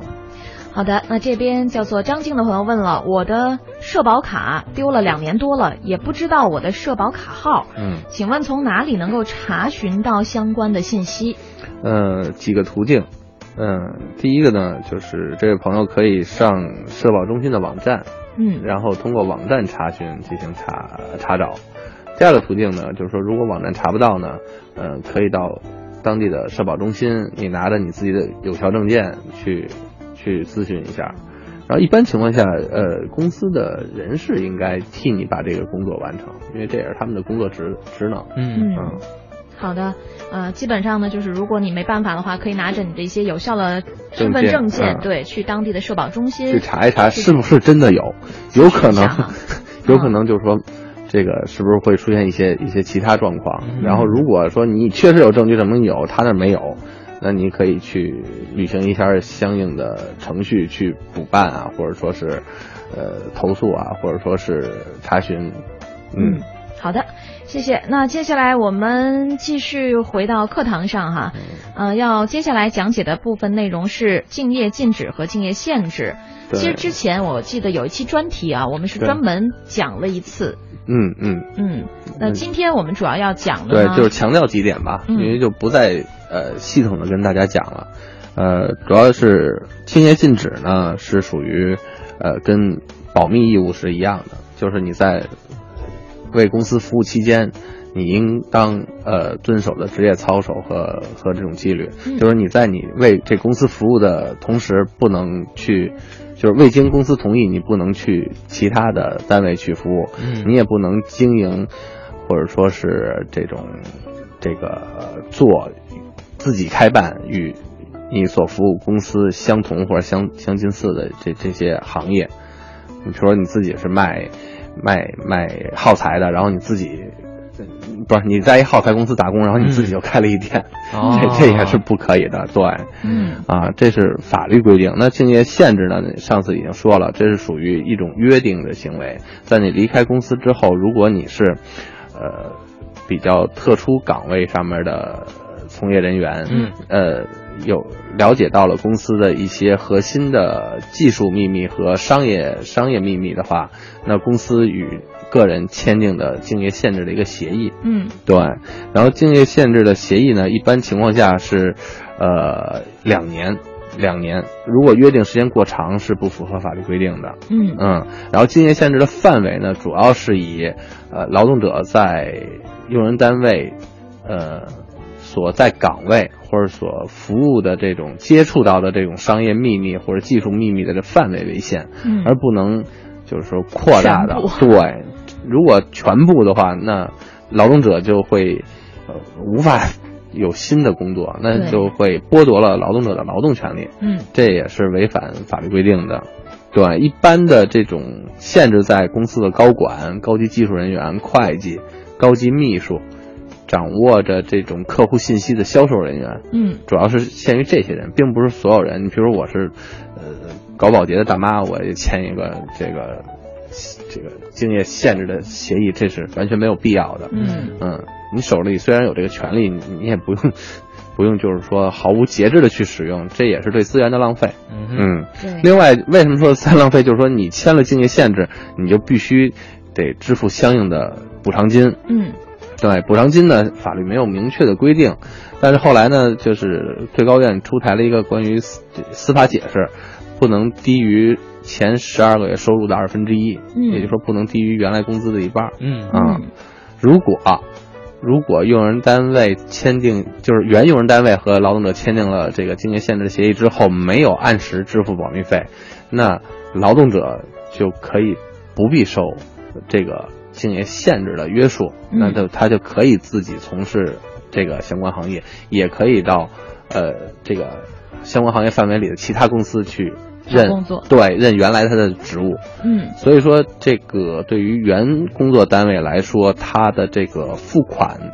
好的，那这边叫做张静的朋友问了，我的社保卡丢了两年多了，也不知道我的社保卡号，嗯，请问从哪里能够查询到相关的信息？呃，几个途径，嗯，第一个呢，就是这位朋友可以上社保中心的网站。嗯，然后通过网站查询进行查查找。第二个途径呢，就是说如果网站查不到呢，呃，可以到当地的社保中心，你拿着你自己的有效证件去去咨询一下。然后一般情况下，呃，公司的人事应该替你把这个工作完成，因为这也是他们的工作职职能。嗯嗯。好的，呃，基本上呢，就是如果你没办法的话，可以拿着你的一些有效的身份证件，嗯、对，去当地的社保中心去查一查是不是真的有，有可能，[laughs] 有可能就是说这个是不是会出现一些一些其他状况？嗯。然后如果说你确实有证据证明有，他那儿没有，那你可以去履行一下相应的程序去补办啊，或者说是呃投诉啊，或者说是查询。嗯，好的，谢谢。那接下来我们继续回到课堂上哈，呃，要接下来讲解的部分内容是竞业禁止和竞业限制。其实之前我记得有一期专题啊，我们是专门讲了一次。嗯嗯，嗯，那今天我们主要要讲的对，就是强调几点吧，嗯因为就不再呃系统的跟大家讲了。呃，主要是竞业禁止呢，是属于呃跟保密义务是一样的，就是你在为公司服务期间，你应当呃遵守的职业操守和和这种纪律，嗯就是你在你为这公司服务的同时，不能去。就是未经公司同意，你不能去其他的单位去服务，嗯你也不能经营，或者说是这种这个呃做自己开办与你所服务公司相同或者相相近似的这这些行业。你比如说你自己是卖卖卖耗材的，然后你自己不是你在一耗材公司打工，然后你自己就开了一店，哦 [laughs] 这这也是不可以的。对，嗯啊，这是法律规定。那竞业限制呢？上次已经说了，这是属于一种约定的行为。在你离开公司之后，如果你是呃比较特殊岗位上面的从业人员，嗯，呃，有了解到了公司的一些核心的技术秘密和商业商业秘密的话，那公司与个人签订的竞业限制的一个协议，嗯对，然后竞业限制的协议呢，一般情况下是，呃，两年，两年。如果约定时间过长，是不符合法律规定的。嗯嗯，然后竞业限制的范围呢，主要是以，呃，劳动者在用人单位，呃，所在岗位或者所服务的这种接触到的这种商业秘密或者技术秘密的这范围为限，嗯而不能就是说扩大的对。如果全部的话，那劳动者就会呃无法有新的工作，那就会剥夺了劳动者的劳动权利。嗯这也是违反法律规定的。对，一般的这种限制在公司的高管、高级技术人员、会计、高级秘书，掌握着这种客户信息的销售人员，嗯主要是限于这些人，并不是所有人。你比如说我是，呃，搞保洁的大妈，我也签一个这个这个竞业限制的协议，这是完全没有必要的。嗯嗯，你手里虽然有这个权利，你你也不用不用就是说毫无节制的去使用，这也是对资源的浪费。嗯，对另外，为什么说再浪费？就是说你签了竞业限制，你就必须得支付相应的补偿金。嗯对，补偿金呢，法律没有明确的规定，但是后来呢，就是最高院出台了一个关于司司法解释，不能低于前十二个月收入的二分之一，嗯。也就是说不能低于原来工资的一半。嗯。啊，如果如果用人单位签订，就是原用人单位和劳动者签订了这个经业限制协议之后，没有按时支付保密费，那劳动者就可以不必收这个竞业限制的约束，嗯那就他就可以自己从事这个相关行业，也可以到呃这个相关行业范围里的其他公司去任工作对任原来他的职务。嗯所以说，这个对于原工作单位来说，他的这个付款、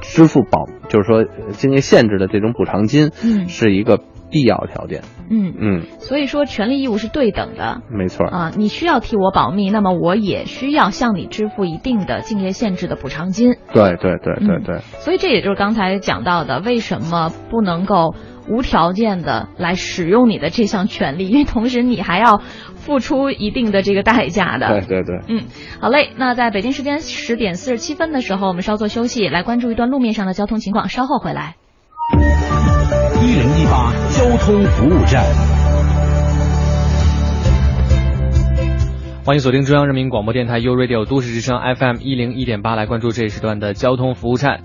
支付保，就是说经济限制的这种补偿金，嗯是一个必要条件。嗯嗯，所以说权利义务是对等的。没错。啊，你需要替我保密，那么我也需要向你支付一定的竞业限制的补偿金。对对对对嗯对，所以这也就是刚才讲到的，为什么不能够无条件的来使用你的这项权利？因为同时你还要付出一定的这个代价的。对对对。嗯，好嘞。那在北京时间十点四十七分的时候，我们稍作休息，来关注一段路面上的交通情况，稍后回来。通服务站。欢迎锁定中央人民广播电台 u Radio 都市之声 FM 一零一点八，来关注这一时段的交通服务站。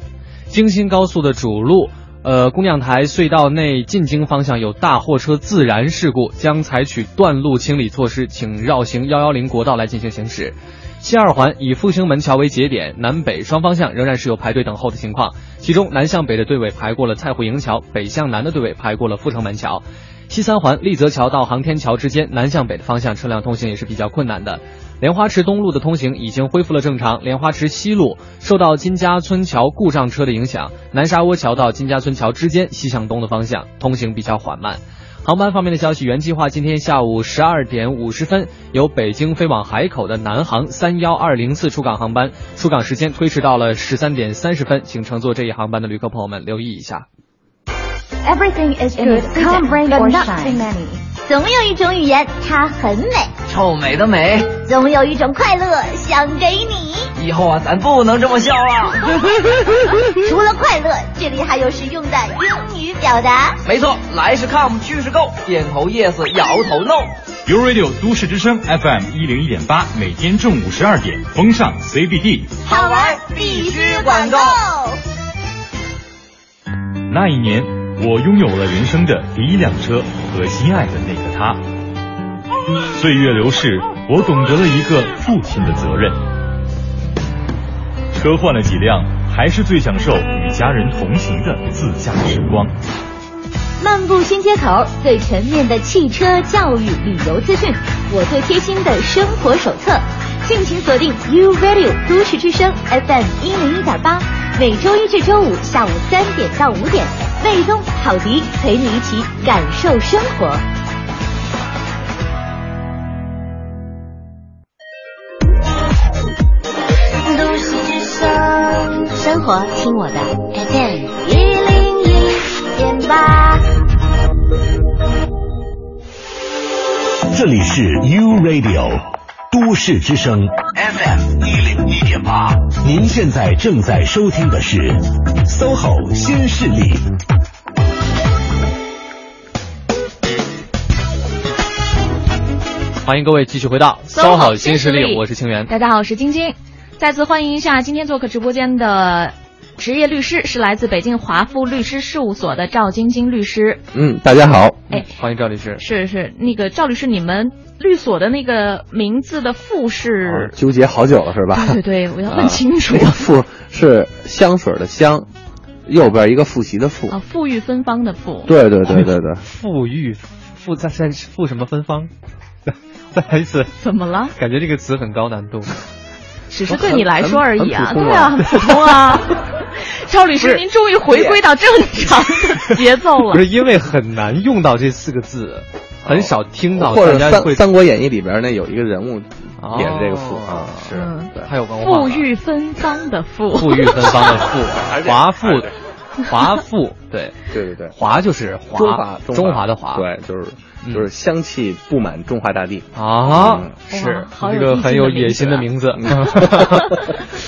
京新高速的主路，呃，姑娘台隧道内进京方向有大货车自燃事故，将采取断路清理措施，请绕行幺幺零国道来进行行驶。西二环以复兴门桥为节点，南北双方向仍然是有排队等候的情况。其中南向北的队尾排过了蔡户营桥，北向南的队尾排过了阜成门桥。西三环立泽桥到航天桥之间，南向北的方向车辆通行也是比较困难的。莲花池东路的通行已经恢复了正常，莲花池西路受到金家村桥故障车的影响，南沙窝桥到金家村桥之间西向东的方向通行比较缓慢。航班方面的消息，原计划今天下午十二点五十分由北京飞往海口的南航三幺二零次出港航班，出港时间推迟到了十三点三十分，请乘坐这一航班的旅客朋友们留意一下。Everything is good, come rain or shine。总有一种语言，它很美。臭美的美。总有一种快乐想给你。以后啊，咱不能这么笑啊。[laughs] 除了快乐，这里还有实用的英语表达。没错，来是 come，去是 go，点头 yes，摇头 no。U Radio 都市之声 FM 一零一点八，每天中午十二点，风尚 CBD，好玩必须管够。那一年，我拥有了人生的第一辆车和心爱的那个他。岁月流逝，我懂得了一个父亲的责任。车换了几辆，还是最享受与家人同行的自驾时光。漫步新街口，最全面的汽车教育旅游资讯，我最贴心的生活手册，敬请锁定 U Radio 都市之声 FM 一零一点八，每周一至周五下午三点到五点，魏东、郝迪陪你一起感受生活。都市之声，生活听我的 FM 一零一点八。这里是 U Radio 都市之声 FM 一零一点八，您现在正在收听的是 SOHO 新势力。欢迎各位继续回到 SOHO 新势力我是清源。大家好，我是晶晶，再次欢迎一下今天做客直播间的职业律师，是来自北京华富律师事务所的赵晶晶律师。嗯，大家好。哎，欢迎赵律师。是是，那个赵律师，你们律所的那个名字的“富”是？纠结好久了是吧？对对对，我要问清楚。啊、[laughs] 那个“富”是香水的“香”，右边一个复习的 [laughs] “富”。啊，馥郁芬芳的“馥”。对对对对对，富裕富在在富什么芬芳？再来一次。怎么了？感觉这个词很高难度。只是对你来说而已啊，对啊，很普通啊。[laughs] 赵律师，您终于回归到正常的节奏了。不是因为很难用到这四个字，很少听到。或者《三三国演义》里边那有一个人物也是这个“富”啊，是，对，还有富裕芬芳的“富”，富裕芬芳的“富”，[laughs] 华富，华富，对对对对，华就是华，中华的华，对，就是。就是香气布满中华大地啊！是这个很有野心的名字。[laughs]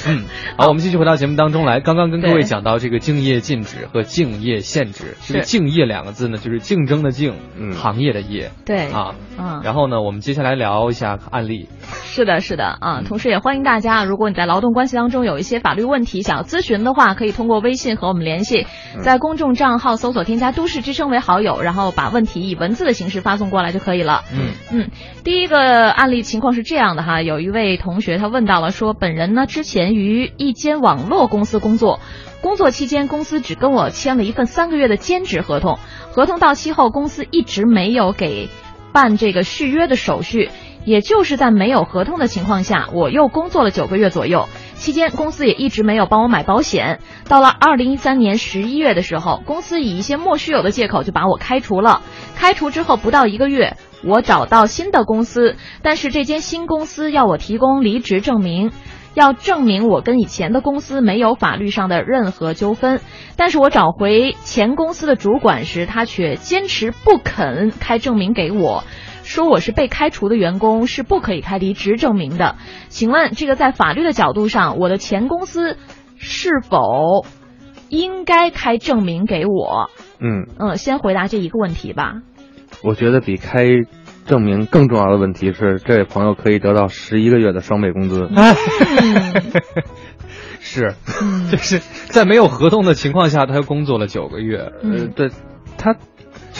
嗯，[laughs] 好，我们继续回到节目当中来。刚刚跟各位讲到这个敬业禁止和敬业限制。这个“竞业”两个字呢，就是竞争的“竞”，行业的“业”。对啊，嗯。然后呢，我们接下来聊一下案例。是的，是的啊。同时也欢迎大家，如果你在劳动关系当中有一些法律问题想要咨询的话，可以通过微信和我们联系，在公众账号搜索添加“都市之声”为好友，然后把问题以文字的形式发送过来就可以了。嗯嗯，第一个案例情况是这样的哈，有一位同学他问到了说，本人呢之前于一间网络公司工作，工作期间公司只跟我签了一份三个月的兼职合同，合同到期后公司一直没有给办这个续约的手续，也就是在没有合同的情况下，我又工作了九个月左右。期间，公司也一直没有帮我买保险。到了二零一三年十一月的时候，公司以一些莫须有的借口就把我开除了。开除之后不到一个月，我找到新的公司，但是这间新公司要我提供离职证明，要证明我跟以前的公司没有法律上的任何纠纷。但是我找回前公司的主管时，他却坚持不肯开证明给我。说我是被开除的员工，是不可以开离职证明的。请问这个在法律的角度上，我的前公司是否应该开证明给我？嗯嗯，先回答这一个问题吧。我觉得比开证明更重要的问题是，这位朋友可以得到十一个月的双倍工资。[laughs] 嗯、是，[laughs] 就是在没有合同的情况下，他工作了九个月。嗯、呃，对，他。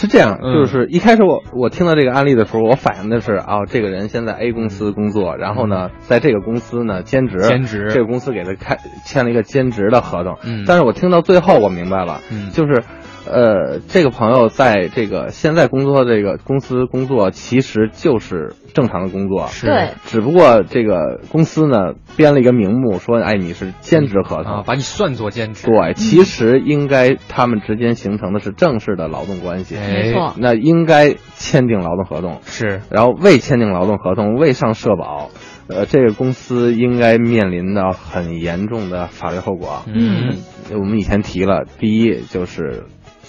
是这样，就是一开始我我听到这个案例的时候，我反应的是啊，这个人先在 A 公司工作，然后呢，在这个公司呢兼职，兼职，这个公司给他开签了一个兼职的合同。嗯，但是我听到最后，我明白了，嗯，就是呃，这个朋友在这个现在工作这个公司工作，其实就是正常的工作，是。对。只不过这个公司呢编了一个名目，说哎你是兼职合同，啊，把你算作兼职。对，其实应该他们之间形成的是正式的劳动关系，没错。那应该签订劳动合同，是，然后未签订劳动合同，未上社保。呃，这个公司应该面临的很严重的法律后果。嗯，我们以前提了，第一就是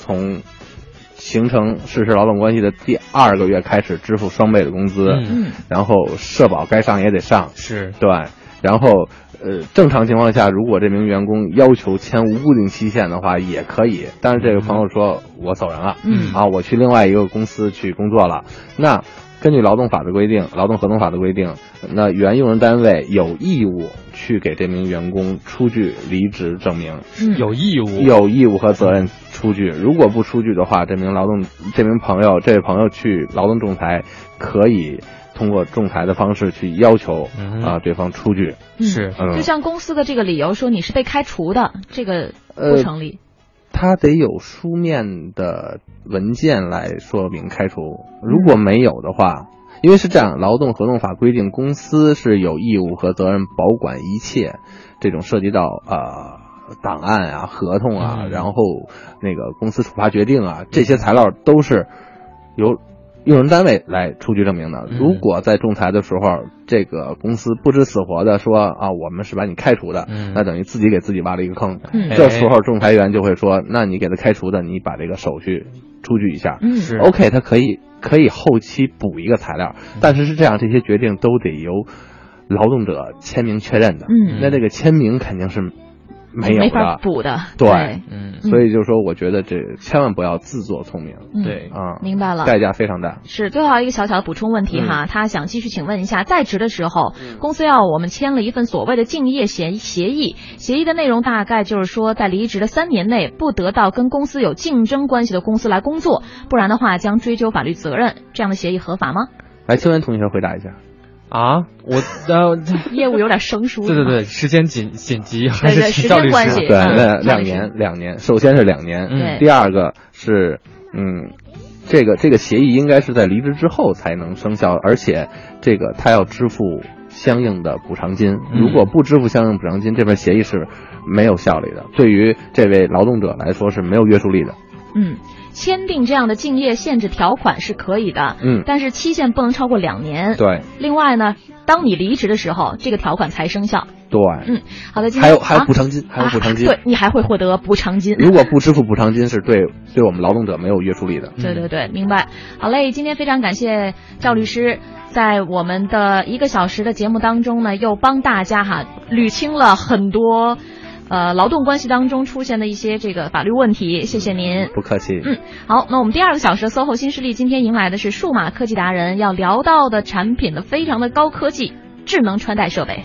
从形成事实劳动关系的第二个月开始支付双倍的工资，嗯。然后社保该上也得上，是。对，然后呃，正常情况下，如果这名员工要求签无固定期限的话，也可以。但是这个朋友说，我走人了，嗯。啊，我去另外一个公司去工作了，那。根据劳动法的规定，劳动合同法的规定，那原用人单位有义务去给这名员工出具离职证明，嗯。有义务，有义务和责任出具。如果不出具的话，这名劳动这名朋友这位朋友去劳动仲裁，可以通过仲裁的方式去要求啊、对方出具。嗯是嗯就像公司的这个理由说你是被开除的，这个不呃成立。他得有书面的文件来说明开除，如果没有的话，因为是这样，劳动合同法规定，公司是有义务和责任保管一切这种涉及到呃档案啊、合同啊，嗯。然后那个公司处罚决定啊，这些材料都是由用人单位来出具证明的。嗯。如果在仲裁的时候，这个公司不知死活的说啊，我们是把你开除的，嗯。那等于自己给自己挖了一个坑。嗯。这时候仲裁员就会说，那你给他开除的，你把这个手续出具一下。嗯。是。OK，他可以可以后期补一个材料，但是是这样，这些决定都得由劳动者签名确认的。嗯。那这个签名肯定是没有没法的。补的。对嗯所以就是说，我觉得这千万不要自作聪明嗯对啊，明白了。代价非常大。是最后一个小小的补充问题哈，他想继续请问一下，在职的时候，公司要我们签了一份所谓的竞业协协议，协议的内容大概就是说，在离职的三年内不得到跟公司有竞争关系的公司来工作，不然的话将追究法律责任。这样的协议合法吗？来，秋元同学回答一下。啊，我呃，[laughs] 业务有点生疏。对对对，时间紧紧急，还是对请赵律师。对，关系对那两年，两年，首先是两年，对第二个是，嗯，这个这个协议应该是在离职之后才能生效，而且这个他要支付相应的补偿金，嗯如果不支付相应补偿金，这份协议是没有效力的，对于这位劳动者来说是没有约束力的。嗯，签订这样的竞业限制条款是可以的，嗯但是期限不能超过两年。对另外呢，当你离职的时候，这个条款才生效。对，嗯，好的，今天还有还有啊补偿金，还有补偿金啊，对你还会获得补偿金。如果不支付补偿金，是对对我们劳动者没有约束力的。[laughs] 对对对，明白。好嘞，今天非常感谢赵律师，在我们的一个小时的节目当中呢，又帮大家哈捋清了很多呃，劳动关系当中出现的一些这个法律问题，谢谢您，不客气。嗯，好，那我们第二个小时的 SOHO 新势力今天迎来的是数码科技达人，要聊到的产品的非常的高科技智能穿戴设备。